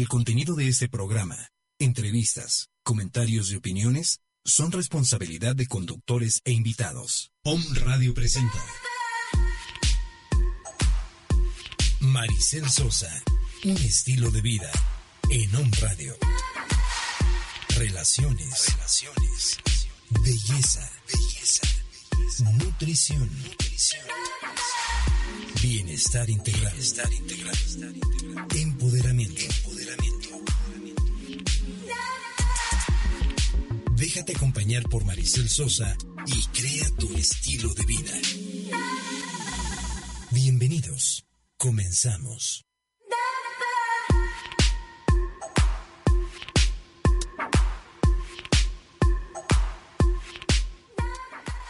El contenido de este programa, entrevistas, comentarios y opiniones son responsabilidad de conductores e invitados. Om Radio presenta Maricel Sosa, un estilo de vida en Om Radio. Relaciones, relaciones, belleza, belleza, nutrición, nutrición. Bienestar integral. Bienestar integral. Déjate acompañar por Maricel Sosa y crea tu estilo de vida. Bienvenidos. Comenzamos.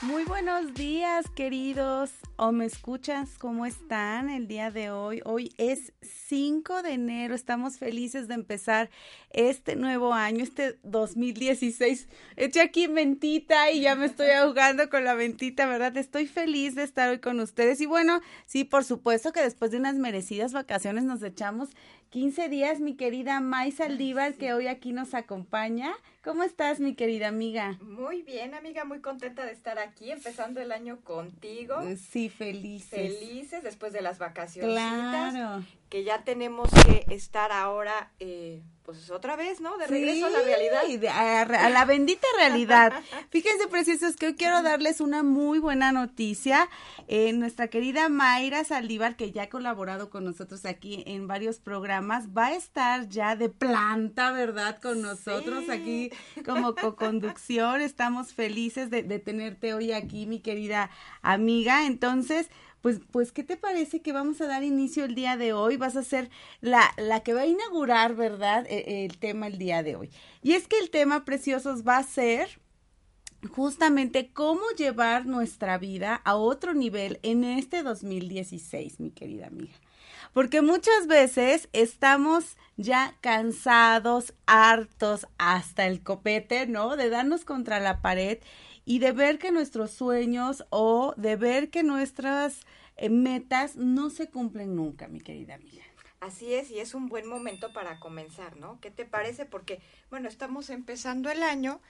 Muy buenos días, queridos. ¿O me escuchas? ¿Cómo están el día de hoy? Hoy es 5 de enero. Estamos felices de empezar este nuevo año, este 2016. Eché aquí mentita y ya me estoy ahogando con la mentita, ¿verdad? Estoy feliz de estar hoy con ustedes. Y bueno, sí, por supuesto que después de unas merecidas vacaciones nos echamos 15 días, mi querida May Saldívar, que hoy aquí nos acompaña. ¿Cómo estás, mi querida amiga? Muy bien, amiga, muy contenta de estar aquí, empezando el año contigo. Sí, felices. Felices después de las vacaciones. Claro. Que ya tenemos que estar ahora, eh, pues otra vez, ¿no? De regreso a la realidad. A, a, la bendita realidad. Fíjense, preciosos, que hoy quiero darles una muy buena noticia. Eh, nuestra querida Mayra Saldívar, que ya ha colaborado con nosotros aquí en varios programas, va a estar ya de planta, ¿verdad? Con nosotros Sí. aquí como co-conducción. Estamos felices de, de tenerte hoy aquí, mi querida amiga. Entonces, pues, pues, ¿qué te parece que vamos a dar inicio el día de hoy? Vas a ser la, la que va a inaugurar, ¿verdad? E- el tema el día de hoy. Y es que el tema, preciosos, va a ser justamente cómo llevar nuestra vida a otro nivel en este 2016, mi querida amiga. Porque muchas veces estamos ya cansados, hartos, hasta el copete, ¿no? De darnos contra la pared y de ver que nuestros sueños o de ver que nuestras eh, metas no se cumplen nunca, mi querida amiga. Así es, y es un buen momento para comenzar, ¿no? ¿Qué te parece? Porque, bueno, estamos empezando el año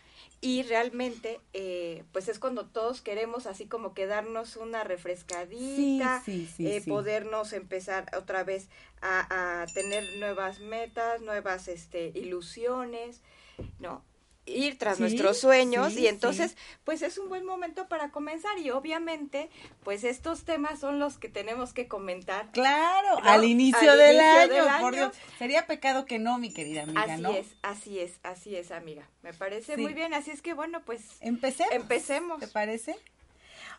y realmente, eh, pues es cuando todos queremos así como que darnos una refrescadita, Sí, sí, sí, eh, podernos empezar otra vez a, a tener nuevas metas, nuevas este, ilusiones, ¿no? Ir tras Sí, nuestros sueños sí, y entonces, sí. pues es un buen momento para comenzar y obviamente, pues estos temas son los que tenemos que comentar Claro, ¿no? al inicio, Al del, inicio año, del por año. Dios. Sería pecado que no, mi querida amiga, Así ¿no? es, así es, así es, amiga. Me parece muy bien. Así es que, bueno, pues Empecemos. empecemos. ¿Te parece?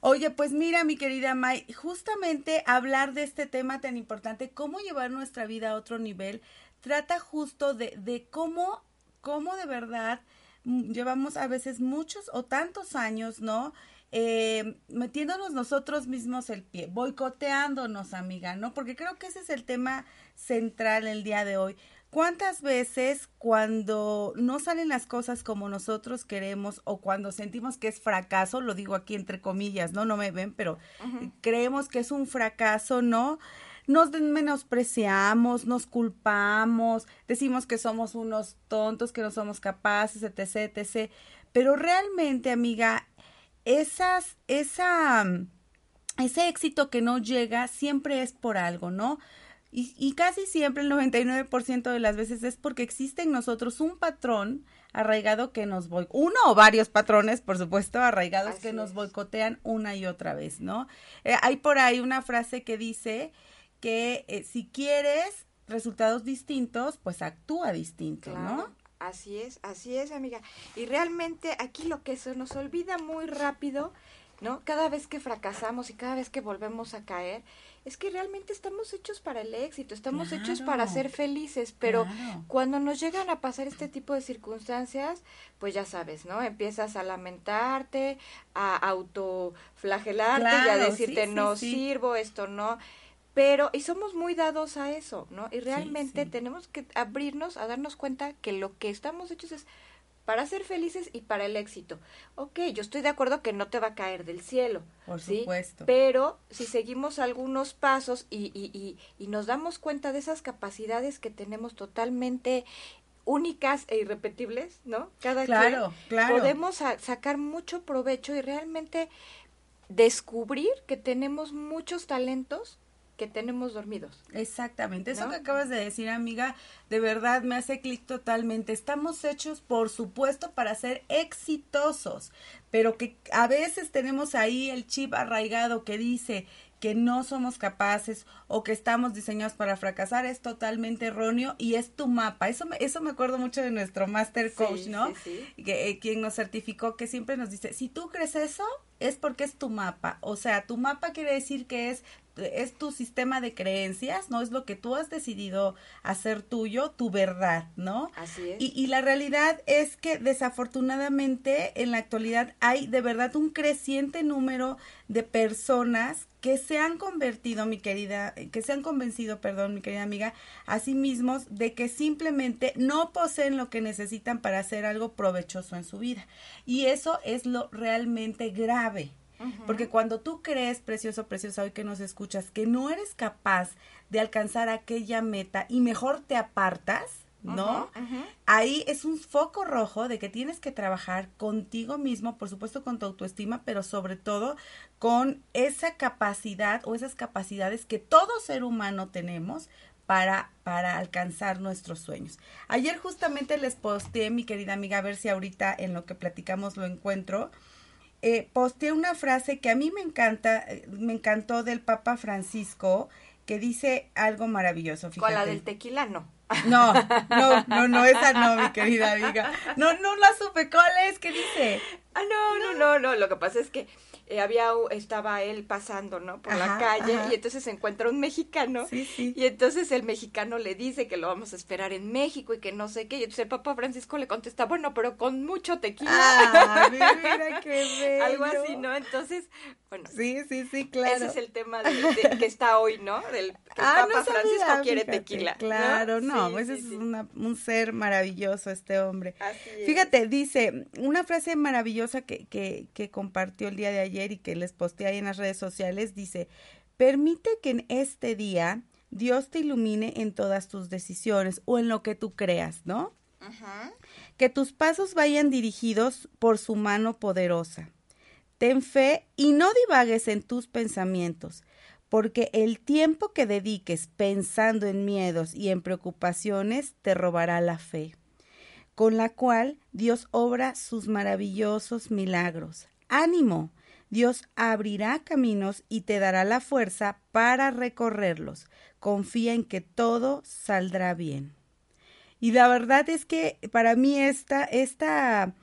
Oye, pues mira, mi querida May, justamente hablar de este tema tan importante, cómo llevar nuestra vida a otro nivel, trata justo de, de cómo, cómo de verdad llevamos a veces muchos o tantos años, ¿no? Eh, metiéndonos nosotros mismos el pie, boicoteándonos, amiga, ¿no? Porque creo que ese es el tema central el día de hoy. ¿Cuántas veces cuando no salen las cosas como nosotros queremos o cuando sentimos que es fracaso, lo digo aquí entre comillas, no no me ven, pero creemos que es un fracaso, ¿no? Nos menospreciamos, nos culpamos, decimos que somos unos tontos, que no somos capaces, etc, etc. Pero realmente, amiga, esas, esa, ese éxito que no llega siempre es por algo, ¿no? Y, y casi siempre, el 99% de las veces es porque existe en nosotros un patrón arraigado que nos voy, uno o varios patrones, por supuesto, arraigados Así que nos es. boicotean una y otra vez, ¿no? Eh, hay por ahí una frase que dice que eh, si quieres resultados distintos, pues actúa distinto, Claro, ¿no? así es, así es, amiga. Y realmente aquí lo que se nos olvida muy rápido, ¿no? Cada vez que fracasamos y cada vez que volvemos a caer, es que realmente estamos hechos para el éxito, estamos hechos para ser felices, pero Claro. cuando nos llegan a pasar este tipo de circunstancias, pues ya sabes, ¿no? Empiezas a lamentarte, a autoflagelarte y a decirte sí, sí, no sí. sirvo, esto no. Pero, y somos muy dados a eso, ¿no? Y realmente sí. tenemos que abrirnos a darnos cuenta que lo que estamos hechos es para ser felices y para el éxito. Ok, yo estoy de acuerdo que no te va a caer del cielo. Por ¿sí? supuesto. Pero si seguimos algunos pasos y, y, y, y nos damos cuenta de esas capacidades que tenemos totalmente únicas e irrepetibles, ¿no? Cada claro, quien claro. podemos sacar mucho provecho y realmente descubrir que tenemos muchos talentos que tenemos dormidos. Exactamente, eso que acabas de decir, amiga, de verdad me hace clic totalmente. Estamos hechos, por supuesto, para ser exitosos, pero que a veces tenemos ahí el chip arraigado que dice que no somos capaces o que estamos diseñados para fracasar es totalmente erróneo y es tu mapa. Eso me, eso me acuerdo mucho de nuestro master coach, ¿no? Que, eh, quien nos certificó que siempre nos dice, si tú crees eso, es porque es tu mapa. O sea, tu mapa quiere decir que es es tu sistema de creencias, ¿no? Es lo que tú has decidido hacer tuyo, tu verdad, ¿no? Así es. Y, y, la realidad es que desafortunadamente en la actualidad hay de verdad un creciente número de personas que se han convertido, mi querida, que se han convencido, perdón, mi querida amiga, a sí mismos de que simplemente no poseen lo que necesitan para hacer algo provechoso en su vida. Y eso es lo realmente grave, porque cuando tú crees, precioso, preciosa, hoy que nos escuchas, que no eres capaz de alcanzar aquella meta y mejor te apartas, ¿no? Ahí es un foco rojo de que tienes que trabajar contigo mismo, por supuesto con tu autoestima, pero sobre todo con esa capacidad o esas capacidades que todo ser humano tenemos para, para alcanzar nuestros sueños. Ayer justamente les posteé, mi querida amiga, a ver si ahorita en lo que platicamos lo encuentro eh, posteé una frase que a mí me encanta, eh, me encantó del Papa Francisco, que dice algo maravilloso. Fíjate. ¿Con la del tequila? No. No, no, no, no, esa no, mi querida amiga. No, no la supe. ¿Cuál es? ¿Qué dice? Ah, no, no, no, no. Lo que pasa es que había estaba él pasando, ¿no? Por la calle y entonces se encuentra un mexicano sí, sí. y entonces el mexicano le dice que lo vamos a esperar en México y que no sé qué y entonces el Papa Francisco le contesta, bueno, pero con mucho tequila. Ah, mira qué bello. Algo así, ¿no? Entonces, bueno. Sí, sí, sí, claro. Ese es el tema de, que está hoy, ¿no? Del que el ah, Papa Francisco quiere tequila. Claro, no, ese es un ser maravilloso este hombre. Así Fíjate, dice una frase maravillosa que, que, que compartió el día de ayer y que les posté ahí en las redes sociales, dice, permite que en este día Dios te ilumine en todas tus decisiones o en lo que tú creas, ¿no? Que tus pasos vayan dirigidos por su mano poderosa. Ten fe y no divagues en tus pensamientos, porque el tiempo que dediques pensando en miedos y en preocupaciones te robará la fe, con la cual Dios obra sus maravillosos milagros. Ánimo, Dios abrirá caminos y te dará la fuerza para recorrerlos. Confía en que todo saldrá bien. Y la verdad es que para mí esta, esta,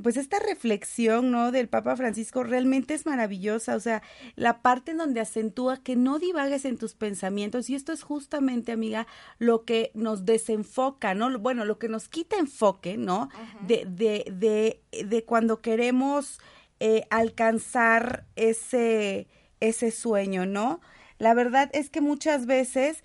pues esta reflexión, ¿no? Del Papa Francisco realmente es maravillosa. O sea, la parte en donde acentúa que no divagues en tus pensamientos. Y esto es justamente, amiga, lo que nos desenfoca, ¿no? Bueno, lo que nos quita enfoque, ¿no? de, de, de, de cuando queremos eh, alcanzar ese, ese sueño, ¿no? La verdad es que muchas veces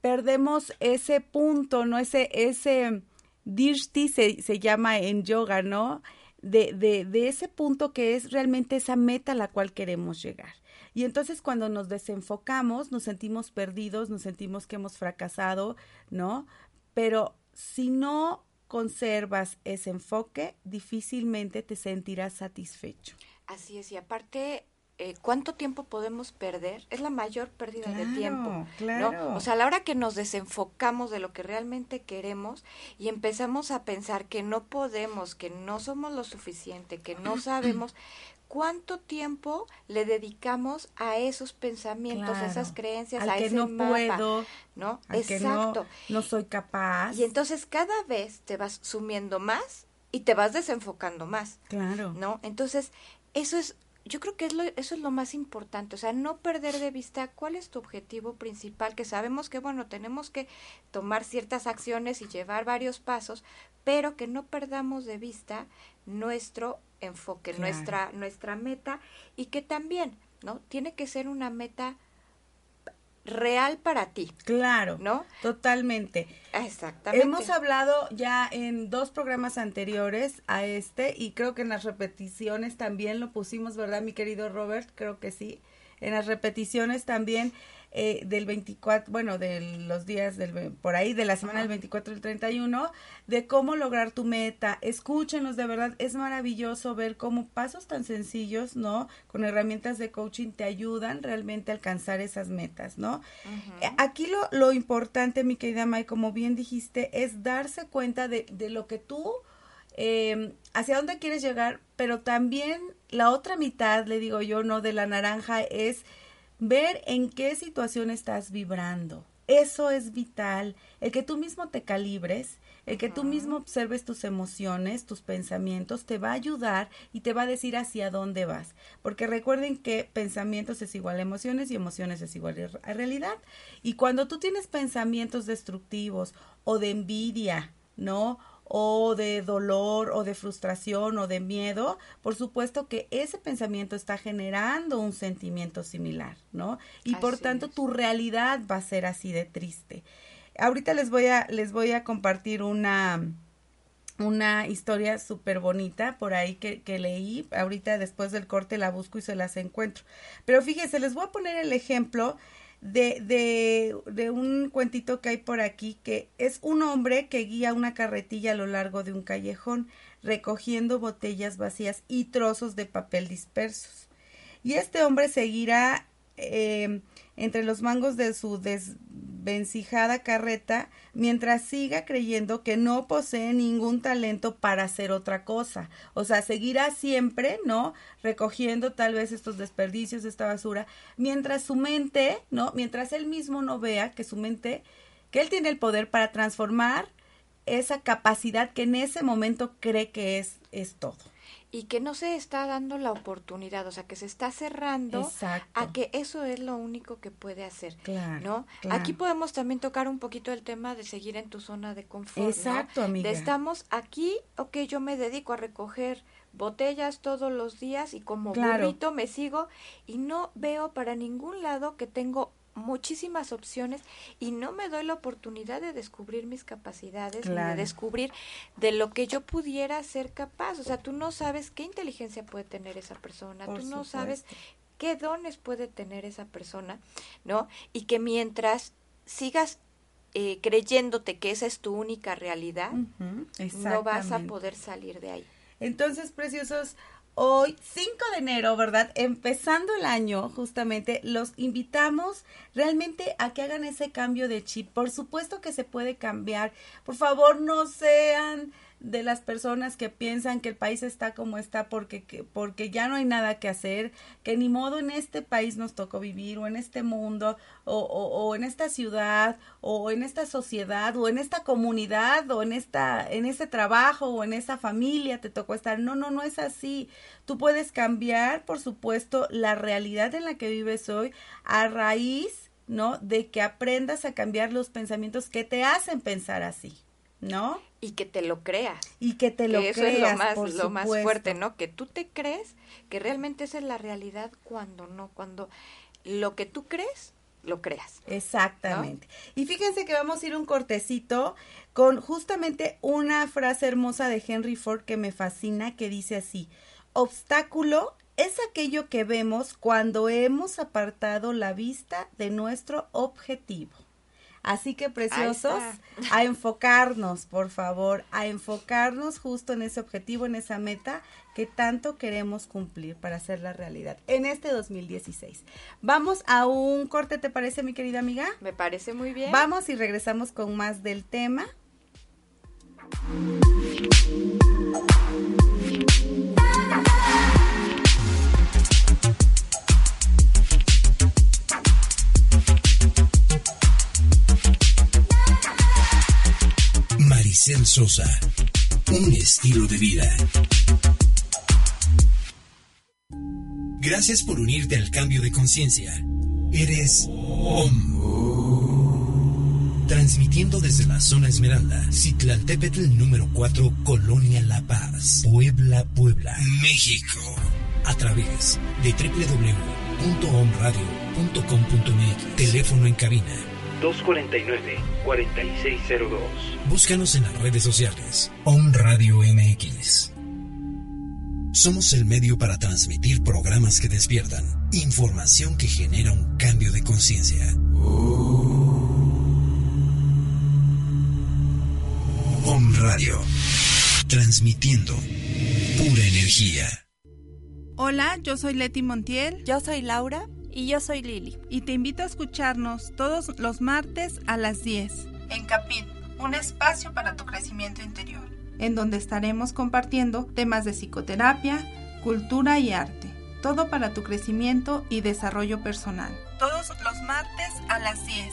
perdemos ese punto, ¿no? Ese, ese dirti se, se llama en yoga, ¿no? De, de, de ese punto que es realmente esa meta a la cual queremos llegar. Y entonces cuando nos desenfocamos, nos sentimos perdidos, nos sentimos que hemos fracasado, ¿no? Pero si no conservas ese enfoque, difícilmente te sentirás satisfecho. Así es, y aparte, eh, ¿cuánto tiempo podemos perder? Es la mayor pérdida de tiempo. Claro. O sea, a la hora que nos desenfocamos de lo que realmente queremos y empezamos a pensar que no podemos, que no somos lo suficiente, que no sabemos, cuánto tiempo le dedicamos a esos pensamientos, a esas creencias, al a que ese no mapa, puedo, ¿no? al Exacto. Que no, no soy capaz. Y entonces cada vez te vas sumiendo más y te vas desenfocando más. Claro. ¿No? Entonces, eso es yo creo que es lo, eso es lo más importante, o sea, no perder de vista cuál es tu objetivo principal, que sabemos que, bueno, tenemos que tomar ciertas acciones y llevar varios pasos, pero que no perdamos de vista nuestro enfoque, nuestra, nuestra meta y que también, ¿no? Tiene que ser una meta real para ti. Claro, ¿no? Totalmente. Exactamente. Hemos hablado ya en dos programas anteriores a este y creo que en las repeticiones también lo pusimos, ¿verdad, mi querido Robert? Creo que sí. En las repeticiones también eh, del 24, bueno, de los días del, por ahí, de la semana del 24 al 31, de cómo lograr tu meta. Escúchenos, de verdad, es maravilloso ver cómo pasos tan sencillos, ¿no? Con herramientas de coaching te ayudan realmente a alcanzar esas metas, ¿no? Eh, aquí lo, lo importante, mi querida May, como bien dijiste, es darse cuenta de, de lo que tú... Eh, hacia dónde quieres llegar, pero también la otra mitad, le digo yo, no de la naranja, es ver en qué situación estás vibrando. Eso es vital, el que tú mismo te calibres, el que tú mismo observes tus emociones, tus pensamientos, te va a ayudar y te va a decir hacia dónde vas. Porque recuerden que pensamientos es igual a emociones y emociones es igual a realidad. Y cuando tú tienes pensamientos destructivos o de envidia, ¿no? O de dolor o de frustración o de miedo, por supuesto que ese pensamiento está generando un sentimiento similar, ¿no? Y por tanto tu realidad va a ser así de triste. Ahorita les voy a les voy a compartir una una historia súper bonita por ahí que, que, leí. Ahorita después del corte la busco y se las encuentro. Pero fíjense, les voy a poner el ejemplo de, de, de, un cuentito que hay por aquí, que es un hombre que guía una carretilla a lo largo de un callejón, recogiendo botellas vacías y trozos de papel dispersos. Y este hombre seguirá eh, entre los mangos de su desvencijada carreta mientras siga creyendo que no posee ningún talento para hacer otra cosa. O sea, seguirá siempre, ¿no? Recogiendo tal vez estos desperdicios, esta basura, mientras su mente, ¿no? Mientras él mismo no vea que su mente, que él tiene el poder para transformar esa capacidad que en ese momento cree que es, es todo y que no se está dando la oportunidad, o sea, que se está cerrando a que eso es lo único que puede hacer, claro, ¿no? Aquí podemos también tocar un poquito el tema de seguir en tu zona de confort, Exacto, amiga. De estamos aquí, ok, yo me dedico a recoger botellas todos los días y como burrito me sigo y no veo para ningún lado que tengo muchísimas opciones y no me doy la oportunidad de descubrir mis capacidades de descubrir de lo que yo pudiera ser capaz. O sea, tú no sabes qué inteligencia puede tener esa persona, tú no sabes qué dones puede tener esa persona, ¿no? Y que mientras sigas eh, creyéndote que esa es tu única realidad, no vas a poder salir de ahí. Entonces, preciosos, hoy, 5 de enero, ¿verdad? Empezando el año, justamente, los invitamos realmente a que hagan ese cambio de chip. Por supuesto que se puede cambiar. Por favor, no sean de las personas que piensan que el país está como está porque, porque ya no hay nada que hacer, que ni modo en este país nos tocó vivir o en este mundo o, o, en esta ciudad o en esta sociedad o en esta comunidad o en esta en este trabajo o en esa familia te tocó estar. No, no, no es así. Tú puedes cambiar, por supuesto, la realidad en la que vives hoy a raíz, ¿no? De que aprendas a cambiar los pensamientos que te hacen pensar así. ¿No? Y que te lo creas. Y que te lo eso creas. es lo más, lo más fuerte, ¿no? Que tú te crees que realmente esa es la realidad cuando no, cuando lo que tú crees, lo creas. Exactamente. Y fíjense que vamos a ir un cortecito con justamente una frase hermosa de Henry Ford que me fascina, que dice así, obstáculo es aquello que vemos cuando hemos apartado la vista de nuestro objetivo. Así que preciosos, a enfocarnos, por favor, a enfocarnos justo en ese objetivo, en esa meta que tanto queremos cumplir para hacer la realidad en este 2016. Vamos a un corte, ¿te parece, mi querida amiga? Me parece muy bien. Vamos y regresamos con más del tema. Sosa. Un estilo de vida. Gracias por unirte al cambio de conciencia. Eres OM. Transmitiendo desde la zona Esmeralda, Citlaltépetl número 4, Colonia La Paz, Puebla, Puebla, México. A través de www.omradio.com omradio.com.mx. Teléfono en cabina 249-4602. Búscanos en las redes sociales. Om Radio MX. Somos el medio para transmitir programas que despiertan, información que genera un cambio de conciencia. Om Radio. Transmitiendo pura energía. Hola, yo soy Leti Montiel. Yo soy Laura. Y yo soy Lili. Y te invito a escucharnos todos los martes a las 10. En Capit, un espacio para tu crecimiento interior. En donde estaremos compartiendo temas de psicoterapia, cultura y arte. Todo para tu crecimiento y desarrollo personal. Todos los martes a las 10.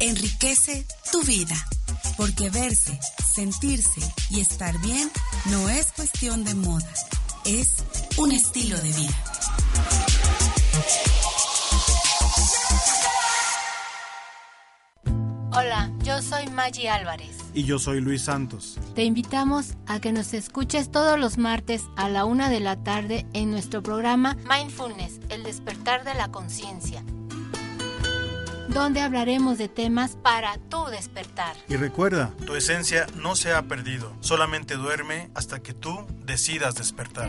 Enriquece tu vida. Porque verse, sentirse y estar bien no es cuestión de moda, es un estilo de vida. Hola, yo soy Maggie Álvarez. Y yo soy Luis Santos. Te invitamos a que nos escuches todos los martes a la una de la tarde en nuestro programa Mindfulness, el despertar de la conciencia donde hablaremos de temas para tu despertar. Y recuerda, tu esencia no se ha perdido, solamente duerme hasta que tú decidas despertar.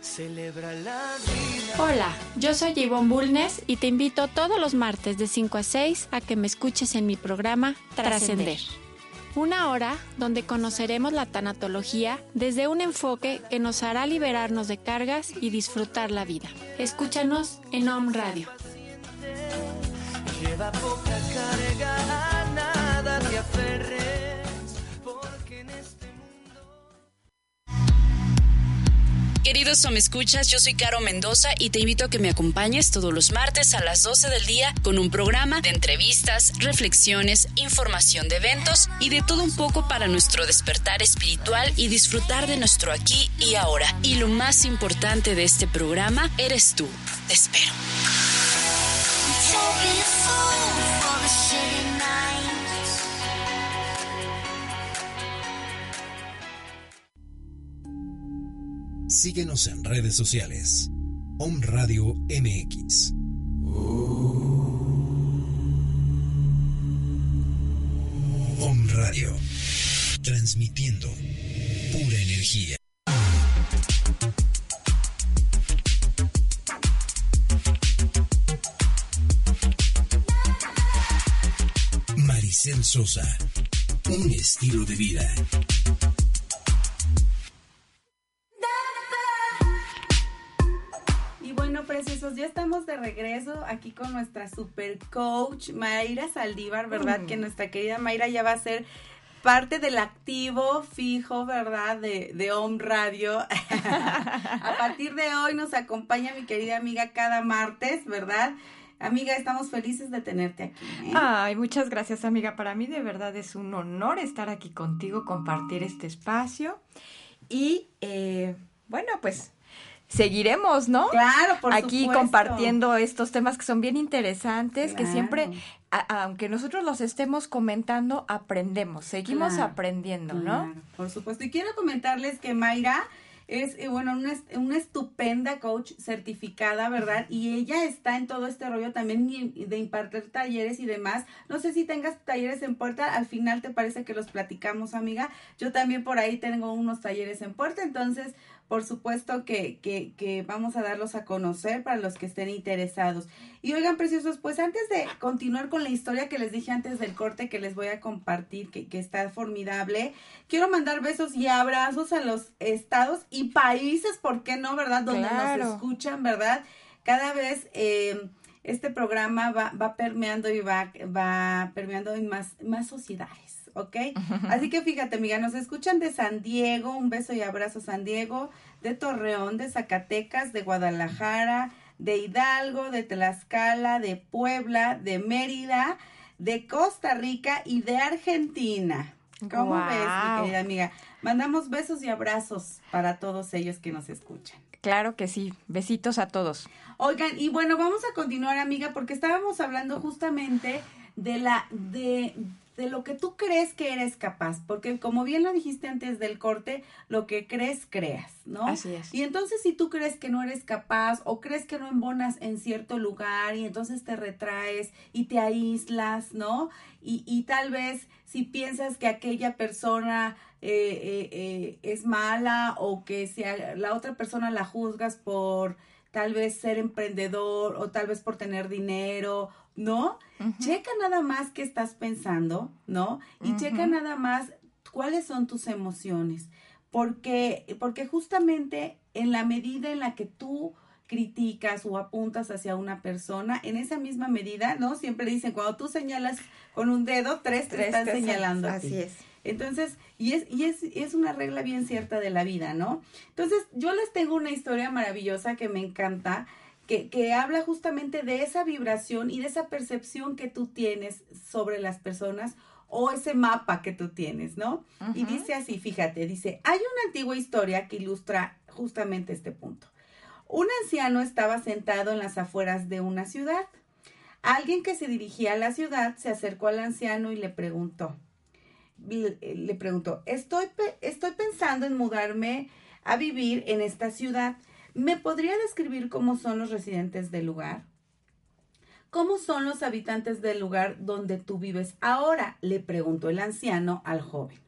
Celebra la vida. Hola, yo soy Yvonne Bulnes y te invito todos los martes de 5 a 6 a que me escuches en mi programa Trascender. Una hora donde conoceremos la tanatología desde un enfoque que nos hará liberarnos de cargas y disfrutar la vida. Escúchanos en Home Radio. Lleva poca carga, a nada te aferres. Queridos o me escuchas, yo soy Caro Mendoza y te invito a que me acompañes todos los martes a las 12 del día con un programa de entrevistas, reflexiones, información de eventos y de todo un poco para nuestro despertar espiritual y disfrutar de nuestro aquí y ahora. Y lo más importante de este programa eres tú. Te espero. Síguenos en redes sociales. Om Radio MX. Om Radio. Transmitiendo pura energía. Maricel Sosa. Un estilo de vida. Estamos de regreso aquí con nuestra super coach Mayra Saldívar, ¿verdad? Mm. Que nuestra querida Mayra ya va a ser parte del activo fijo, ¿verdad? De, de Home Radio. a partir de hoy nos acompaña mi querida amiga cada martes, ¿verdad? Amiga, estamos felices de tenerte aquí. ¿eh? Ay, muchas gracias, amiga. Para mí de verdad es un honor estar aquí contigo, compartir este espacio. Y eh, bueno, pues seguiremos, ¿no? Claro, por Aquí supuesto. compartiendo estos temas que son bien interesantes, que siempre, a- aunque nosotros los estemos comentando, aprendemos, seguimos Claro, aprendiendo, ¿no? Claro, por supuesto. Y quiero comentarles que Mayra es, eh, bueno, una, una, estupenda coach certificada, ¿verdad? Y ella está en todo este rollo también de impartir talleres y demás. No sé si tengas talleres en puerta, al final te parece que los platicamos, amiga. Yo también por ahí tengo unos talleres en puerta, entonces por supuesto que, que, que, vamos a darlos a conocer para los que estén interesados. Y oigan, preciosos, pues antes de continuar con la historia que les dije antes del corte que les voy a compartir, que, que está formidable, quiero mandar besos y abrazos a los estados y países, ¿por qué no, verdad? Donde nos escuchan, ¿verdad? Cada vez... Eh, este programa va, va permeando y va, va permeando en más, más sociedades. ¿Ok? Así que fíjate, amiga, nos escuchan de San Diego, un beso y abrazo San Diego, de Torreón, de Zacatecas, de Guadalajara, de Hidalgo, de Tlaxcala, de Puebla, de Mérida, de Costa Rica y de Argentina. ¿Cómo ves, mi querida amiga? Mandamos besos y abrazos para todos ellos que nos escuchan. Claro que sí, besitos a todos. Oigan, y bueno, vamos a continuar, amiga, porque estábamos hablando justamente de la de de lo que tú crees que eres capaz, porque como bien lo dijiste antes del corte, lo que crees, creas, ¿no? Así es. Y entonces si tú crees que no eres capaz o crees que no embonas en cierto lugar y entonces te retraes y te aíslas, ¿no? Y, y tal vez si piensas que aquella persona eh, eh, eh, es mala o que si la otra persona la juzgas por tal vez ser emprendedor o tal vez por tener dinero ¿no? Checa nada más qué estás pensando, ¿no? Y checa nada más cuáles son tus emociones. Porque, porque justamente en la medida en la que tú criticas o apuntas hacia una persona, en esa misma medida, ¿no? Siempre dicen, cuando tú señalas con un dedo, tres, te están señalando. Así es. Entonces, y es, y es, es una regla bien cierta de la vida, ¿no? Entonces, yo les tengo una historia maravillosa que me encanta, que, que, habla justamente de esa vibración y de esa percepción que tú tienes sobre las personas o ese mapa que tú tienes, ¿no? Y dice así, fíjate, dice, hay una antigua historia que ilustra justamente este punto. Un anciano estaba sentado en las afueras de una ciudad. Alguien que se dirigía a la ciudad se acercó al anciano y le preguntó, le, preguntó, estoy, estoy pensando en mudarme a vivir en esta ciudad ¿Me podría describir cómo son los residentes del lugar? ¿Cómo son los habitantes del lugar donde tú vives ahora? le preguntó el anciano al joven.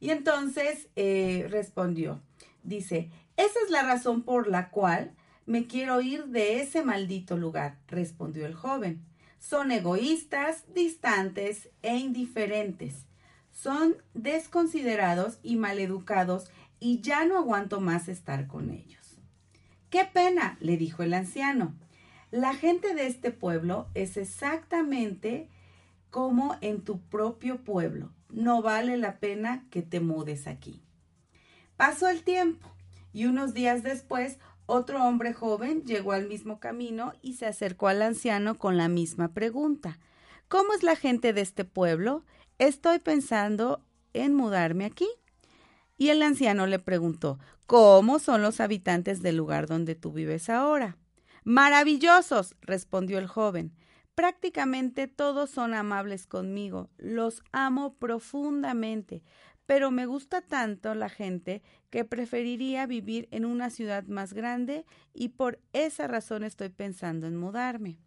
Y entonces eh, respondió, dice, esa es la razón por la cual me quiero ir de ese maldito lugar, respondió el joven. Son egoístas, distantes e indiferentes. Son desconsiderados y maleducados y ya no aguanto más estar con ellos. Qué pena, le dijo el anciano. La gente de este pueblo es exactamente como en tu propio pueblo. No vale la pena que te mudes aquí. Pasó el tiempo y unos días después otro hombre joven llegó al mismo camino y se acercó al anciano con la misma pregunta. ¿Cómo es la gente de este pueblo? Estoy pensando en mudarme aquí. Y el anciano le preguntó, ¿Cómo son los habitantes del lugar donde tú vives ahora? Maravillosos, respondió el joven. Prácticamente todos son amables conmigo, los amo profundamente, pero me gusta tanto la gente que preferiría vivir en una ciudad más grande y por esa razón estoy pensando en mudarme.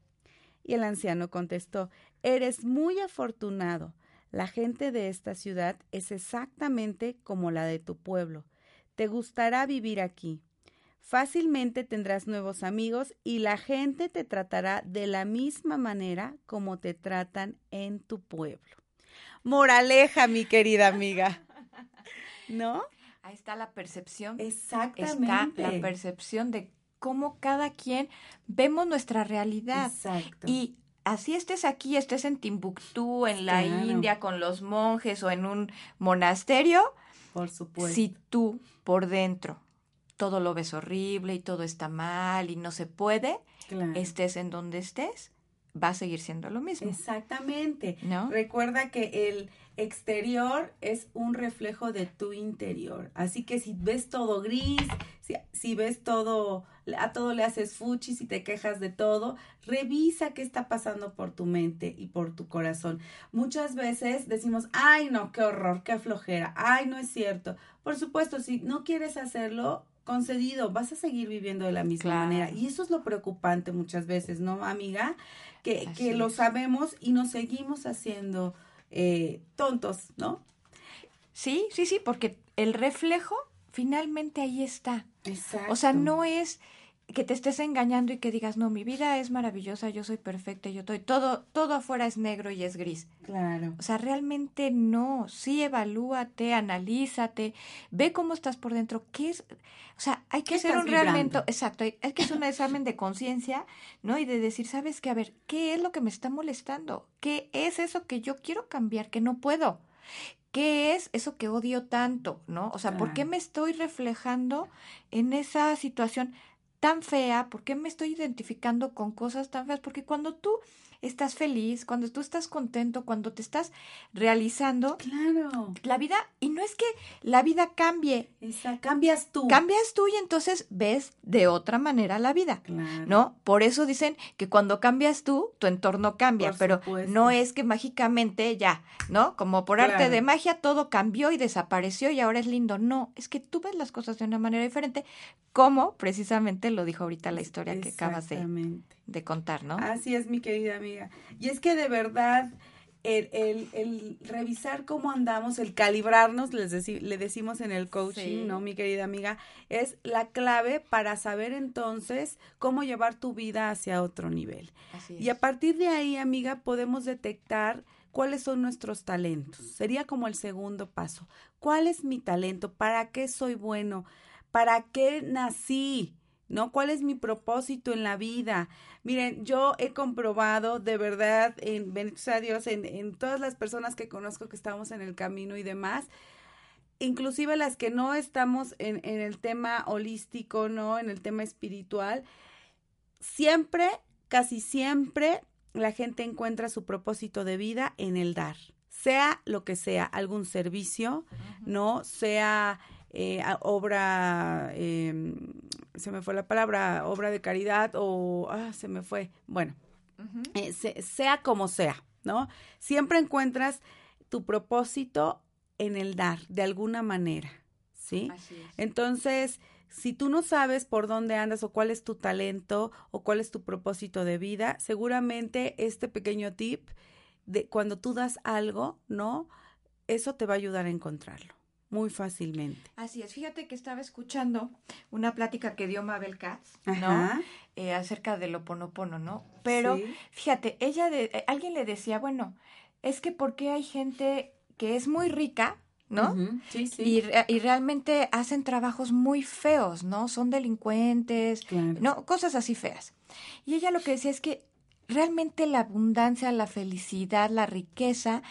Y el anciano contestó, Eres muy afortunado. La gente de esta ciudad es exactamente como la de tu pueblo te gustará vivir aquí. Fácilmente tendrás nuevos amigos y la gente te tratará de la misma manera como te tratan en tu pueblo. Moraleja, mi querida amiga. ¿No? Ahí está la percepción. Exactamente. Está la percepción de cómo cada quien vemos nuestra realidad. Exacto. Y así estés aquí, estés en Timbuktu, en la India, con los monjes o en un monasterio, por supuesto. Si tú por dentro todo lo ves horrible y todo está mal y no se puede, estés en donde estés, va a seguir siendo lo mismo. Exactamente. ¿No? Recuerda que el exterior es un reflejo de tu interior. Así que si ves todo gris, si, ves todo, a todo le haces fuchi, si te quejas de todo, revisa qué está pasando por tu mente y por tu corazón. Muchas veces decimos, ay no, qué horror, qué flojera, ay no es cierto. Por supuesto, si no quieres hacerlo, concedido, vas a seguir viviendo de la misma manera. Y eso es lo preocupante muchas veces, ¿no, amiga? Que, que lo sabemos y nos seguimos haciendo eh, tontos, ¿no? Sí, sí, sí, porque el reflejo finalmente ahí está. Exacto. O sea, no es que te estés engañando y que digas, no, mi vida es maravillosa, yo soy perfecta, yo estoy, todo, todo afuera es negro y es gris. Claro. O sea, realmente no, sí evalúate, analízate, ve cómo estás por dentro, qué es, o sea, hay que hacer un realmente, exacto, hay, que hacer un examen de conciencia, ¿no? Y de decir, ¿sabes qué? A ver, ¿qué es lo que me está molestando? ¿Qué es eso que yo quiero cambiar, que no puedo? ¿Qué es eso que odio tanto? ¿No? O sea, ¿por qué me estoy reflejando en esa situación? Tan fea? ¿Por qué me estoy identificando con cosas tan feas? Porque cuando tú estás feliz, cuando tú estás contento, cuando te estás realizando. Claro. La vida, y no es que la vida cambie. Esa, cambias tú. Cambias tú y entonces ves de otra manera la vida. Claro. ¿No? Por eso dicen que cuando cambias tú, tu entorno cambia, pero no es que mágicamente ya, ¿no? Como por arte de magia todo cambió y desapareció y ahora es lindo. No, es que tú ves las cosas de una manera diferente, como precisamente lo dijo ahorita la historia que acabas de de contar, ¿no? Así es, mi querida amiga. Y es que de verdad, el, el, el revisar cómo andamos, el calibrarnos, les le decimos en el coaching, ¿no, mi querida amiga? Es la clave para saber entonces cómo llevar tu vida hacia otro nivel. Y a partir de ahí, amiga, podemos detectar cuáles son nuestros talentos. Sería como el segundo paso. ¿Cuál es mi talento? ¿Para qué soy bueno? ¿Para qué nací? ¿No? ¿Cuál es mi propósito en la vida? Miren, yo he comprobado de verdad, en bendito a Dios, en, en todas las personas que conozco que estamos en el camino y demás, inclusive las que no estamos en, en el tema holístico, ¿no? En el tema espiritual, siempre, casi siempre, la gente encuentra su propósito de vida en el dar, sea lo que sea, algún servicio, ¿no? Sea eh, obra, eh, se me fue la palabra, obra de caridad o, ah, se me fue, bueno, eh, sea como sea, ¿no? Siempre encuentras tu propósito en el dar, de alguna manera, ¿sí? Entonces, si tú no sabes por dónde andas o cuál es tu talento o cuál es tu propósito de vida, seguramente este pequeño tip de cuando tú das algo, ¿no? Eso te va a ayudar a encontrarlo muy fácilmente. Así es. Fíjate que estaba escuchando una plática que dio Mabel Katz, ¿no? Eh, acerca del oponopono, ¿no? Pero fíjate, ella de, eh, alguien le decía, bueno, es que porque hay gente que es muy rica, ¿no? sí, sí. Y, y, realmente hacen trabajos muy feos, ¿no? Son delincuentes, ¿no? Cosas así feas. Y ella lo que decía es que realmente la abundancia, la felicidad, la riqueza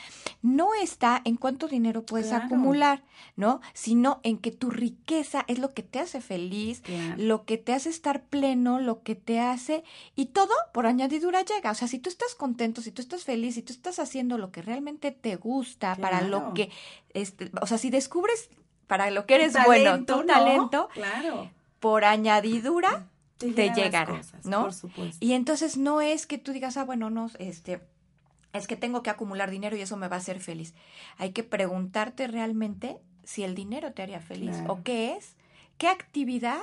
no está en cuánto dinero puedes acumular, ¿no? Sino en que tu riqueza es lo que te hace feliz, lo que te hace estar pleno, lo que te hace y todo por añadidura llega. O sea, si tú estás contento, si tú estás feliz, si tú estás haciendo lo que realmente te gusta, para lo que, este, o sea, si descubres para lo que eres bueno, tu talento, claro. por añadidura te, llegará, ¿no? Por supuesto. Y entonces no es que tú digas, ah, bueno, no, este, es que tengo que acumular dinero y eso me va a hacer feliz. Hay que preguntarte realmente si el dinero te haría feliz o qué es, qué actividad,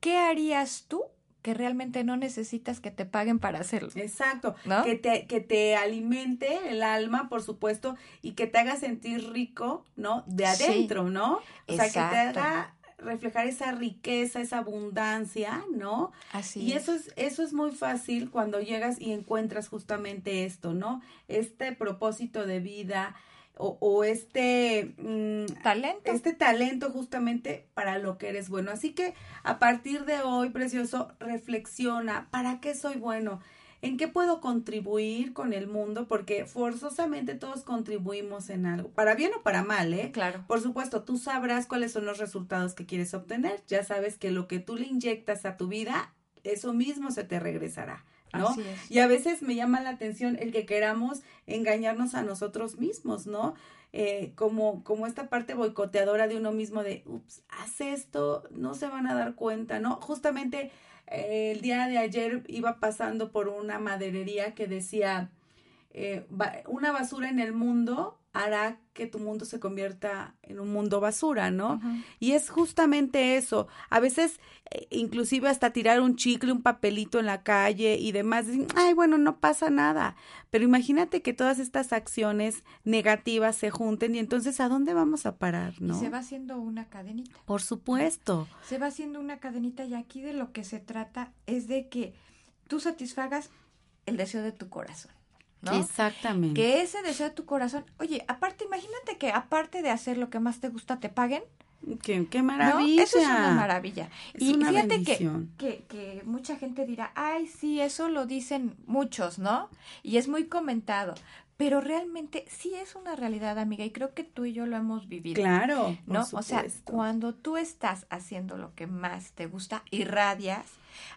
qué harías tú que realmente no necesitas que te paguen para hacerlo. Exacto, que, te, que te alimente el alma, por supuesto, y que te haga sentir rico, ¿no? De adentro, ¿no? O sea, que te haga reflejar esa riqueza, esa abundancia, ¿no? Así y eso es, eso es muy fácil cuando llegas y encuentras justamente esto, ¿no? Este propósito de vida o, o este mm, talento. Este talento justamente para lo que eres bueno. Así que a partir de hoy, precioso, reflexiona, ¿para qué soy bueno? ¿En qué puedo contribuir con el mundo? Porque forzosamente todos contribuimos en algo, para bien o para mal, ¿eh? Claro. Por supuesto, tú sabrás cuáles son los resultados que quieres obtener. Ya sabes que lo que tú le inyectas a tu vida, eso mismo se te regresará. ¿no? Y a veces me llama la atención el que queramos engañarnos a nosotros mismos, ¿no? Eh, como, como esta parte boicoteadora de uno mismo de, ups, haz esto, no se van a dar cuenta, ¿no? Justamente el día de ayer iba pasando por una maderería que decía, eh, una basura en el mundo hará que tu mundo se convierta en un mundo basura, ¿no? Y es justamente eso. A veces, eh, inclusive hasta tirar un chicle, un papelito en la calle y demás, ay, bueno, no pasa nada. Pero imagínate que todas estas acciones negativas se junten y entonces, ¿a dónde vamos a parar, no? se va haciendo una cadenita. Por supuesto. Se va haciendo una cadenita y aquí de lo que se trata es de que tú satisfagas el deseo de tu corazón. ¿No? Exactamente. Que ese deseo de tu corazón, oye, aparte, imagínate que aparte de hacer lo que más te gusta, te paguen. Qué, qué maravilla. Eso es una maravilla. y fíjate que, que, que, mucha gente dirá, ay, sí, eso lo dicen muchos, ¿no? Y es muy comentado. Pero realmente sí es una realidad, amiga, y creo que tú y yo lo hemos vivido. Claro. ¿No? O sea, cuando tú estás haciendo lo que más te gusta, irradias,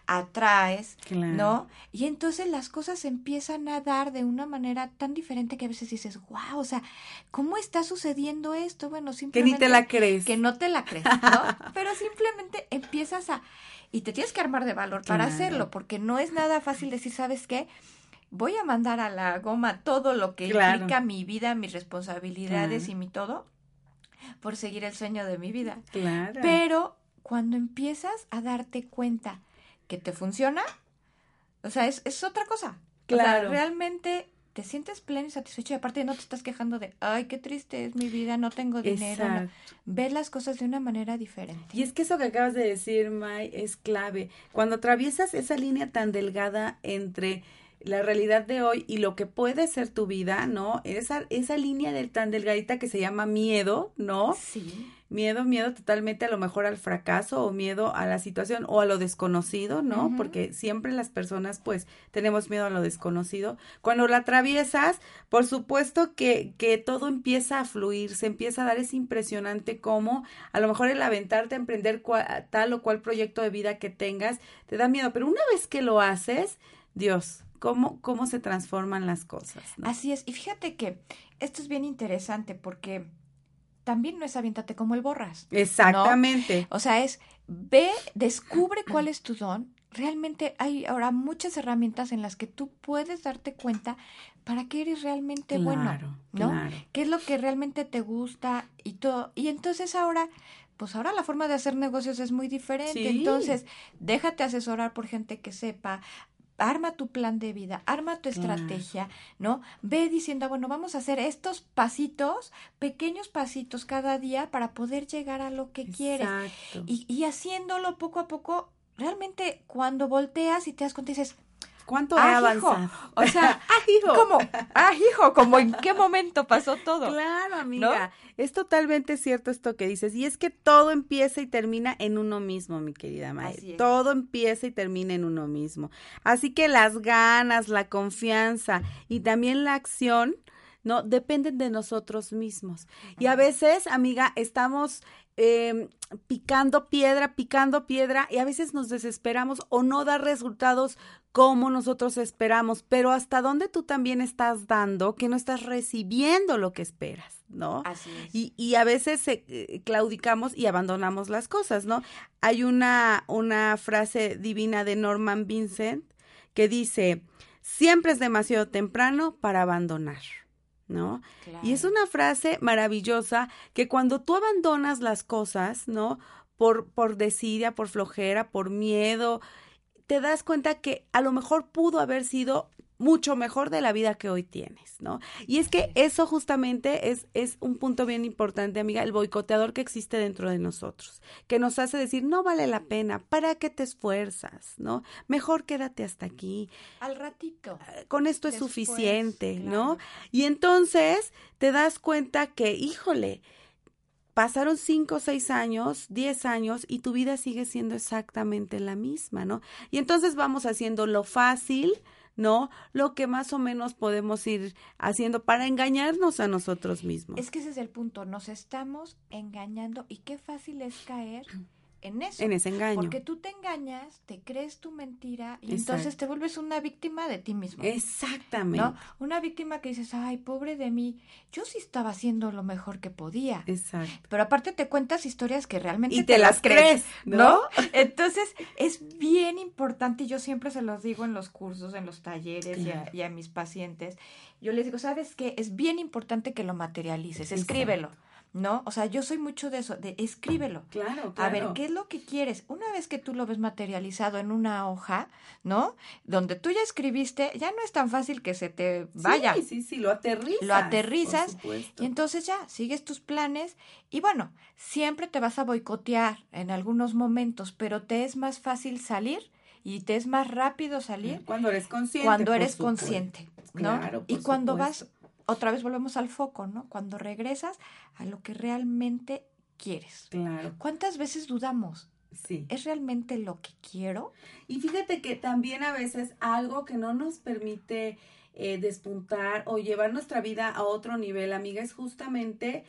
atraes, ¿no? Y entonces las cosas empiezan a dar de una manera tan diferente que a veces dices, wow, o sea, ¿cómo está sucediendo esto? Bueno, simplemente... Que ni te la crees. Que no te la crees, ¿no? Pero simplemente empiezas a... Y te tienes que armar de valor para hacerlo, porque no es nada fácil decir, ¿sabes qué? Voy a mandar a la goma todo lo que implica mi vida, mis responsabilidades y mi todo por seguir el sueño de mi vida. Claro. Pero cuando empiezas a darte cuenta que te funciona, o sea, es, es otra cosa. Claro. realmente te sientes pleno y satisfecho y aparte no te estás quejando de, ay, qué triste es mi vida, no tengo dinero. No. Ves las cosas de una manera diferente. Y es que eso que acabas de decir, May, es clave. Cuando atraviesas esa línea tan delgada entre la realidad de hoy y lo que puede ser tu vida, ¿no? Esa, esa línea del tan delgadita que se llama miedo, ¿no? Sí. Miedo, miedo totalmente a lo mejor al fracaso o miedo a la situación o a lo desconocido, ¿no? Porque siempre las personas pues tenemos miedo a lo desconocido. Cuando la atraviesas, por supuesto que, que todo empieza a fluir, se empieza a dar, es impresionante cómo a lo mejor el aventarte a emprender tal o cual proyecto de vida que tengas, te da miedo, pero una vez que lo haces, Dios, cómo, cómo se transforman las cosas. Así es. Y fíjate que esto es bien interesante porque también no es aviéntate como el borras. Exactamente. O sea, es ve, descubre cuál es tu don. Realmente hay ahora muchas herramientas en las que tú puedes darte cuenta para qué eres realmente bueno, ¿no? Claro. ¿Qué es lo que realmente te gusta y todo? Y entonces ahora pues ahora la forma de hacer negocios es muy diferente. Entonces, déjate asesorar por gente que sepa, arma tu plan de vida, arma tu estrategia, ¿no? Ve diciendo, bueno, vamos a hacer estos pasitos, pequeños pasitos cada día para poder llegar a lo que quieres. Y, y haciéndolo poco a poco, realmente cuando volteas y te das cuenta dices, ¿Cuánto ah, avanzado? O sea, ah, hijo. ¿cómo? Ah, hijo, como en qué momento pasó todo. Claro, amiga. Es totalmente cierto esto que dices. Y es que todo empieza y termina en uno mismo, mi querida May. Todo empieza y termina en uno mismo. Así que las ganas, la confianza y también la acción, ¿no? Dependen de nosotros mismos. Y a veces, amiga, estamos eh, picando piedra, picando piedra y a veces nos desesperamos o no da resultados como nosotros esperamos, pero hasta dónde tú también estás dando que no estás recibiendo lo que esperas, ¿no? Así es. Y, y a veces eh, claudicamos y abandonamos las cosas, ¿no? Hay una, una frase divina de Norman Vincent que dice, siempre es demasiado temprano para abandonar. ¿no? Y es una frase maravillosa que cuando tú abandonas las cosas, ¿no? Por, por desidia, por flojera, por miedo, te das cuenta que a lo mejor pudo haber sido mucho mejor de la vida que hoy tienes, ¿no? Y es que eso justamente es, es un punto bien importante, amiga, el boicoteador que existe dentro de nosotros, que nos hace decir, no vale la pena, ¿para qué te esfuerzas, no? Mejor quédate hasta aquí. Al ratito. Ah, con esto es suficiente, ¿no? Y entonces te das cuenta que, híjole, pasaron cinco, seis años, diez años y tu vida sigue siendo exactamente la misma, ¿no? Y entonces vamos haciendo lo fácil, ¿no? Lo que más o menos podemos ir haciendo para engañarnos a nosotros mismos. Es que ese es el punto, nos estamos engañando y qué fácil es caer en eso. En ese engaño. Porque tú te engañas, te crees tu mentira y entonces te vuelves una víctima de ti mismo. Exactamente. ¿no? Una víctima que dices, ay, pobre de mí, yo sí estaba haciendo lo mejor que podía. Exacto. Pero aparte te cuentas historias que realmente y te, las crees, ¿no? Entonces es bien importante y yo siempre se los digo en los cursos, en los talleres y, a, y, a, mis pacientes. Yo les digo, ¿sabes qué? Es bien importante que lo materialices, escríbelo. ¿No? O sea, yo soy mucho de eso, de escríbelo. Claro, claro. A ver, ¿qué es lo que quieres? Una vez que tú lo ves materializado en una hoja, ¿no? Donde tú ya escribiste, ya no es tan fácil que se te vaya. Sí, sí, sí, lo aterrizas. Lo aterrizas y entonces ya, sigues tus planes y bueno, siempre te vas a boicotear en algunos momentos, pero te es más fácil salir y te es más rápido salir cuando eres consciente. Cuando eres consciente, ¿no? Claro, y cuando vas otra vez volvemos al foco, ¿no? Cuando regresas a lo que realmente quieres. Claro. ¿Cuántas veces dudamos? Sí. ¿Es realmente lo que quiero? Y fíjate que también a veces algo que no nos permite eh, despuntar o llevar nuestra vida a otro nivel, amiga, es justamente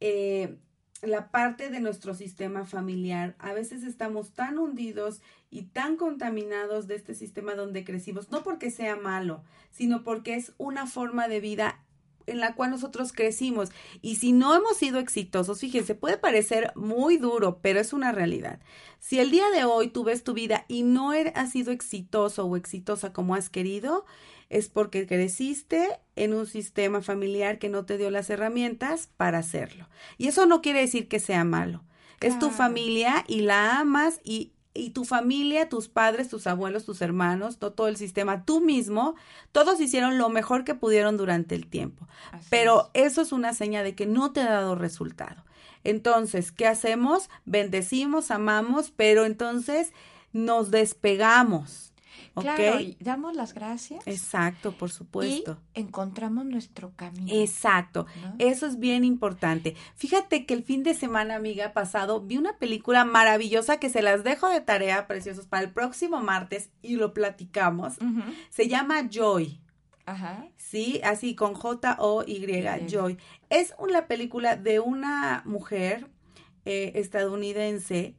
eh, la parte de nuestro sistema familiar. A veces estamos tan hundidos y tan contaminados de este sistema donde crecimos, no porque sea malo, sino porque es una forma de vida en la cual nosotros crecimos. Y si no hemos sido exitosos, fíjense, puede parecer muy duro, pero es una realidad. Si el día de hoy tú ves tu vida y no has sido exitoso o exitosa como has querido, es porque creciste en un sistema familiar que no te dio las herramientas para hacerlo. Y eso no quiere decir que sea malo. Claro. Es tu familia y la amas y y tu familia, tus padres, tus abuelos, tus hermanos, todo, todo, el sistema, tú mismo, todos hicieron lo mejor que pudieron durante el tiempo. Así Pero es. eso es una seña de que no te ha dado resultado. Entonces, ¿qué hacemos? Bendecimos, amamos, pero entonces nos despegamos. Claro, y damos las gracias. Exacto, por supuesto. Y encontramos nuestro camino. Exacto, ¿no? eso es bien importante. Fíjate que el fin de semana, amiga, pasado, vi una película maravillosa que se las dejo de tarea, preciosos, para el próximo martes y lo platicamos. Uh -huh. Se llama Joy. Ajá. Sí, así con J-O-Y, Joy. Es una película de una mujer eh, estadounidense,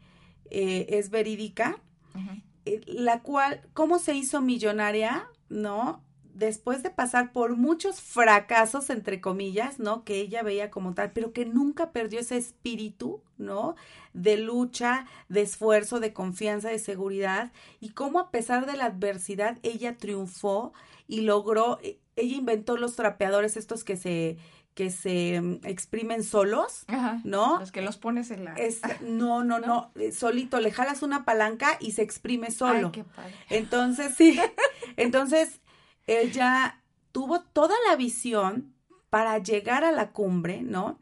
eh, es verídica. Uh -huh la cual, ¿cómo se hizo millonaria? ¿No? Después de pasar por muchos fracasos, entre comillas, ¿no? Que ella veía como tal, pero que nunca perdió ese espíritu, ¿no? De lucha, de esfuerzo, de confianza, de seguridad. Y cómo a pesar de la adversidad, ella triunfó y logró, ella inventó los trapeadores estos que se, que se exprimen solos, Ajá, ¿no? Los que los pones en la... Es, no, no, no, no, solito, le jalas una palanca y se exprime solo. Ay, qué padre. Entonces, sí, entonces ella tuvo toda la visión para llegar a la cumbre, ¿no?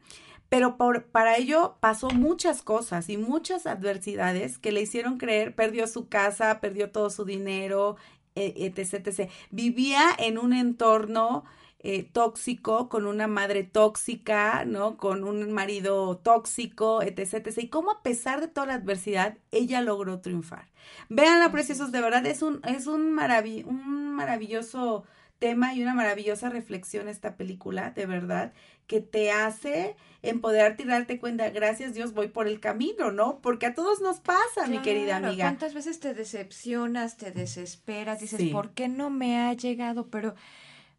Pero por, para ello pasó muchas cosas y muchas adversidades que le hicieron creer, perdió su casa, perdió todo su dinero, etc, etc. Vivía en un entorno eh, tóxico, con una madre tóxica, ¿no? Con un marido tóxico, etc, etc. Y cómo a pesar de toda la adversidad, ella logró triunfar. Veanla, preciosos, de verdad es un, es un, un maravilloso tema y una maravillosa reflexión esta película, de verdad, que te hace empoderarte y darte cuenta, gracias Dios, voy por el camino, ¿no? Porque a todos nos pasa, claro, mi querida amiga. ¿Cuántas veces te decepcionas, te desesperas, dices, sí. ¿por qué no me ha llegado? Pero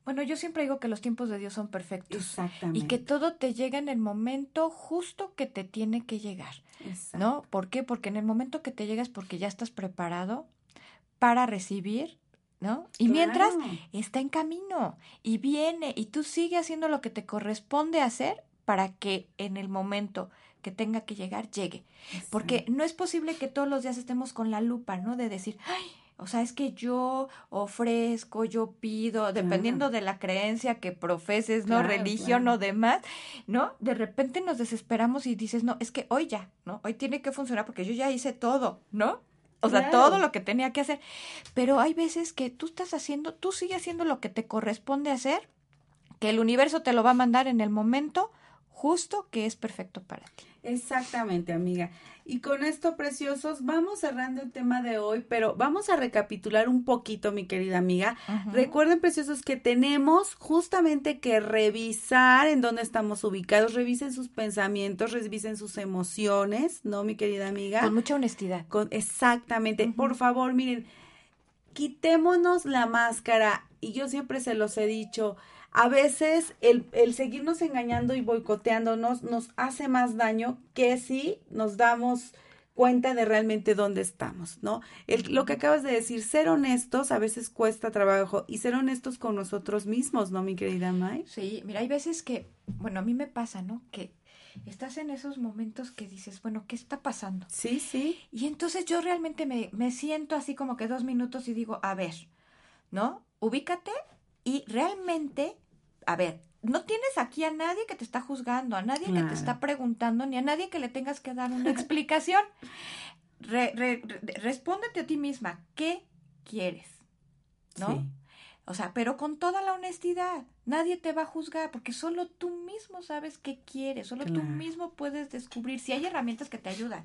bueno, yo siempre digo que los tiempos de Dios son perfectos. Exactamente. Y que todo te llega en el momento justo que te tiene que llegar. Exacto. ¿No? ¿Por qué? Porque en el momento que te llegas porque ya estás preparado para recibir, ¿no? Y claro. mientras está en camino y viene y tú sigues haciendo lo que te corresponde hacer para que en el momento que tenga que llegar, llegue. Exacto. Porque no es posible que todos los días estemos con la lupa, ¿no? De decir, ay, o sea, es que yo ofrezco, yo pido, dependiendo claro. de la creencia que profeses, ¿no? Claro, Religión claro. o demás, ¿no? De repente nos desesperamos y dices, no, es que hoy ya, ¿no? Hoy tiene que funcionar porque yo ya hice todo, ¿no? O sea, todo lo que tenía que hacer. Pero hay veces que tú estás haciendo, tú sigues haciendo lo que te corresponde hacer, que el universo te lo va a mandar en el momento justo que es perfecto para ti. Exactamente, amiga. Y con esto, preciosos, vamos cerrando el tema de hoy, pero vamos a recapitular un poquito, mi querida amiga. Recuerden, preciosos, que tenemos justamente que revisar en dónde estamos ubicados, revisen sus pensamientos, revisen sus emociones, ¿no, mi querida amiga? Con mucha honestidad. Con, exactamente. Por favor, miren, quitémonos la máscara. Y yo siempre se los he dicho, a veces el, el, seguirnos engañando y boicoteándonos nos hace más daño que si nos damos cuenta de realmente dónde estamos, ¿no? El, lo que acabas de decir, ser honestos a veces cuesta trabajo y ser honestos con nosotros mismos, ¿no, mi querida May? Sí, mira, hay veces que, bueno, a mí me pasa, ¿no? Que estás en esos momentos que dices, bueno, ¿qué está pasando? Sí, sí. Y entonces yo realmente me, me siento así como que dos minutos y digo, a ver, ¿no? Ubícate y realmente, a ver, no tienes aquí a nadie que te está juzgando, a nadie que te está preguntando, ni a nadie que le tengas que dar una explicación. respóndete a ti misma, ¿qué quieres? ¿No? O sea, pero con toda la honestidad. Nadie te va a juzgar porque solo tú mismo sabes qué quieres, solo tú mismo puedes descubrir si hay herramientas que te ayudan.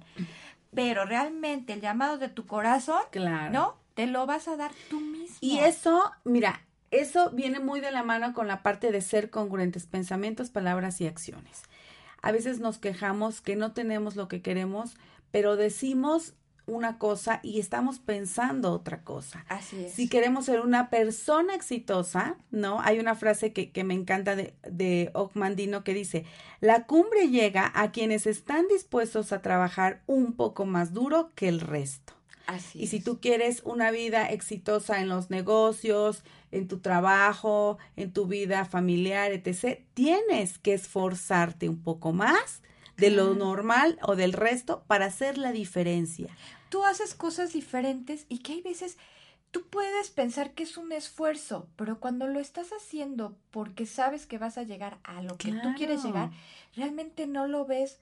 Pero realmente el llamado de tu corazón, claro. ¿no? Te lo vas a dar tú mismo. Y eso, mira, eso viene muy de la mano con la parte de ser congruentes, pensamientos, palabras y acciones. A veces nos quejamos que no tenemos lo que queremos, pero decimos una cosa y estamos pensando otra cosa. Así es. Si queremos ser una persona exitosa, ¿no? Hay una frase que, que me encanta de, de Ocmandino que dice, la cumbre llega a quienes están dispuestos a trabajar un poco más duro que el resto. Así y si tú quieres una vida exitosa en los negocios, en tu trabajo, en tu vida familiar, etc., tienes que esforzarte un poco más de lo normal o del resto para hacer la diferencia. Tú haces cosas diferentes y que hay veces tú puedes pensar que es un esfuerzo, pero cuando lo estás haciendo porque sabes que vas a llegar a lo que tú quieres llegar, realmente no lo ves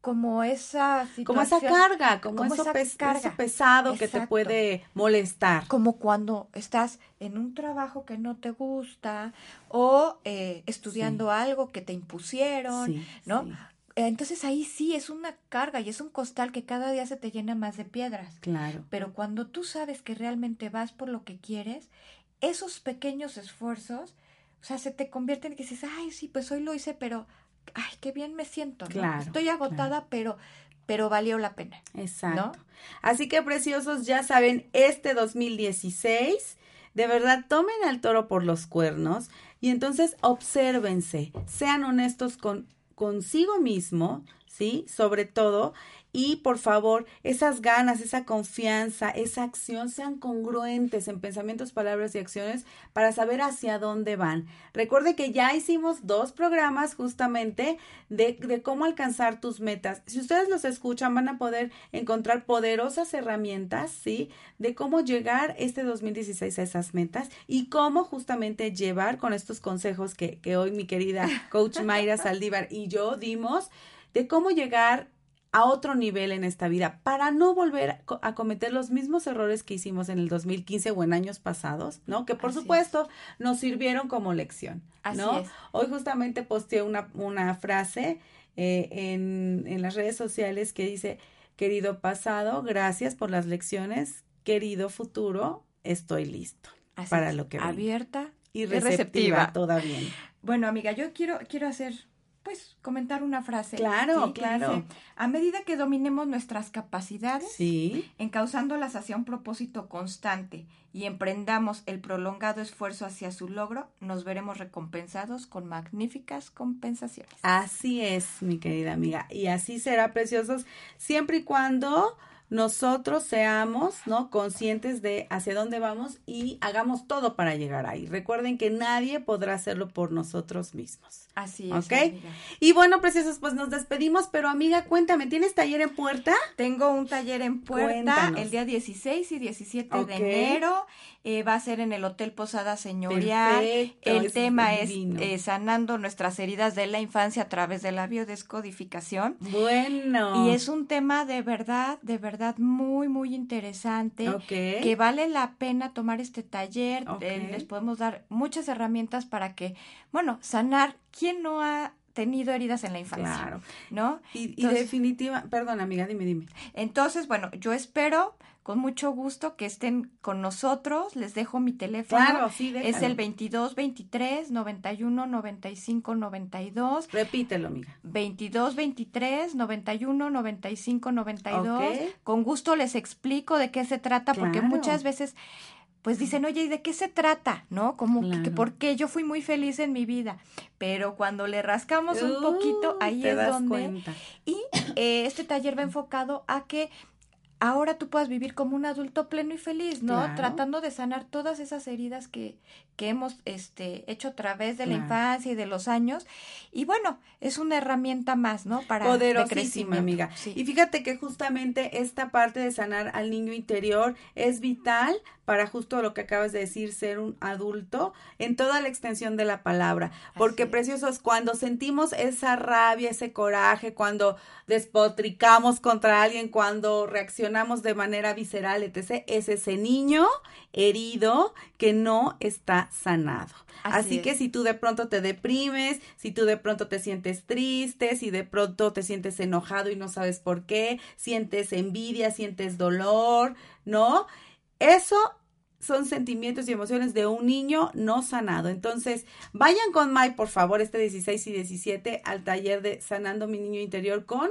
como esa situación, como esa carga, como, eso, carga. pesado que te puede molestar. Como cuando estás en un trabajo que no te gusta o eh, estudiando algo que te impusieron, ¿no? Entonces ahí sí es una carga y es un costal que cada día se te llena más de piedras. Claro. Pero cuando tú sabes que realmente vas por lo que quieres, esos pequeños esfuerzos, o sea, se te convierten en que dices, ay, sí, pues hoy lo hice, pero ay, qué bien me siento, Claro, Estoy agotada, pero pero valió la pena. Exacto. Así que preciosos, ya saben, este 2016, de verdad tomen al toro por los cuernos y entonces obsérvense, sean honestos con consigo mismo, ¿sí? Sobre todo, y por favor, esas ganas, esa confianza, esa acción sean congruentes en pensamientos, palabras y acciones para saber hacia dónde van. Recuerde que ya hicimos dos programas justamente de, de cómo alcanzar tus metas. Si ustedes los escuchan, van a poder encontrar poderosas herramientas, ¿sí? De cómo llegar este 2016 a esas metas y cómo justamente llevar con estos consejos que, que hoy mi querida coach Mayra Saldívar y yo dimos de cómo llegar a otro nivel en esta vida para no volver a cometer los mismos errores que hicimos en el 2015 o en años pasados, ¿no? Que por supuesto nos sirvieron como lección, ¿no? Hoy justamente posteé una, una frase eh, en, en las redes sociales que dice, querido pasado, gracias por las lecciones, querido futuro, estoy listo para lo que Abierta y receptiva, receptiva. todavía. Bueno, amiga, yo quiero, quiero hacer pues comentar una frase. Claro, claro. a medida que dominemos nuestras capacidades, sí. encauzándolas hacia un propósito constante y emprendamos el prolongado esfuerzo hacia su logro, nos veremos recompensados con magníficas compensaciones. Así es, mi querida amiga, y así será preciosos siempre y cuando nosotros seamos, ¿no? Conscientes de hacia dónde vamos y hagamos todo para llegar ahí. Recuerden que nadie podrá hacerlo por nosotros mismos. Así es. ¿Ok? Y bueno, preciosos, pues nos despedimos, pero amiga, cuéntame, ¿tienes taller en puerta? Tengo un taller en puerta el día 16 y 17 de enero. Eh, va a ser en el Hotel Posada Señorial. el tema es eh, sanando nuestras heridas de la infancia a través de la biodescodificación. Bueno. Y es un tema de verdad, de verdad muy, muy interesante, que vale la pena tomar este taller. Eh, les podemos dar muchas herramientas para que, bueno, sanar. ¿Quién no ha tenido heridas en la infancia. Claro. ¿No? Y, y definitiva, perdón, amiga, dime, dime. Entonces, bueno, yo espero con mucho gusto que estén con nosotros. Les dejo mi teléfono. Claro, sí, déjalo. Es el 22 23 91 95 92. Repítelo, amiga. 22 23 91 95 92. Con gusto les explico de qué se trata, porque muchas veces pues dicen, oye, ¿y de qué se trata? ¿No? Como que, porque yo fui muy feliz en mi vida. Pero cuando le rascamos un poquito, ahí es donde... Y eh, este taller va enfocado a que ahora tú puedas vivir como un adulto pleno y feliz, ¿no? Tratando de sanar todas esas heridas que, que hemos este, hecho a través de la infancia y de los años. Y bueno, es una herramienta más, ¿no? Para Poderosísima, amiga. Y fíjate que justamente esta parte de sanar al niño interior es vital para justo lo que acabas de decir, ser un adulto en toda la extensión de la palabra. Porque, preciosos, cuando sentimos esa rabia, ese coraje, cuando despotricamos contra alguien, cuando reaccionamos de manera visceral, etc., es ese niño herido que no está sanado. Así, que si tú de pronto te deprimes, si tú de pronto te sientes triste, si de pronto te sientes enojado y no sabes por qué, sientes envidia, sientes dolor, ¿no? Eso son sentimientos y emociones de un niño no sanado. Entonces, vayan con Mai, por favor, este 16 y 17 al taller de Sanando mi niño interior con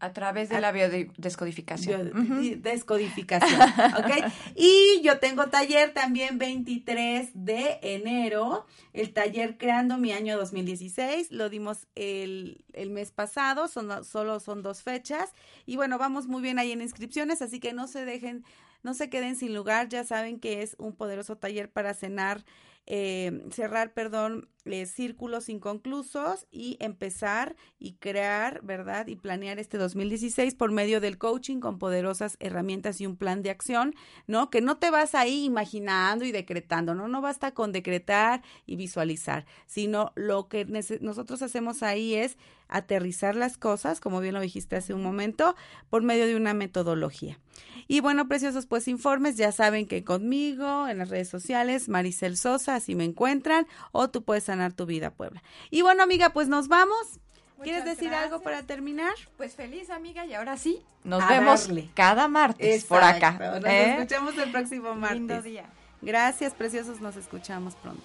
a través de la biodescodificación. Descodificación, ¿ok? Y yo tengo taller también 23 de enero, el taller Creando mi año 2016, lo dimos el, el mes pasado, son, solo son dos fechas, y bueno, vamos muy bien ahí en inscripciones, así que no se dejen no se queden sin lugar, ya saben que es un poderoso taller para cenar, eh, cerrar, perdón, eh, círculos inconclusos y empezar y crear, ¿verdad? Y planear este 2016 por medio del coaching con poderosas herramientas y un plan de acción, ¿no? Que no te vas ahí imaginando y decretando, ¿no? No basta con decretar y visualizar, sino lo que nosotros hacemos ahí es aterrizar las cosas, como bien lo dijiste hace un momento, por medio de una metodología. Y bueno, preciosos, pues informes, ya saben que conmigo en las redes sociales, Maricel Sosa, así me encuentran, o tú puedes sanar tu vida, Puebla. Y bueno, amiga, pues nos vamos. ¿Quieres decir algo para terminar? Pues feliz, amiga, y ahora sí, nos vemos cada martes por acá. Nos ¿eh? escuchamos el próximo martes. Lindo día. Gracias, preciosos, nos escuchamos pronto.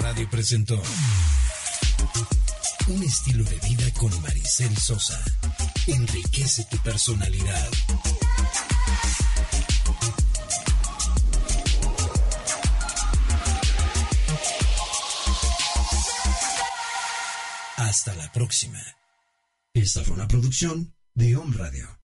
Radio presentó un estilo de vida con Maricel Sosa. Enriquece tu personalidad. Hasta la próxima. Esta fue una producción de Home Radio.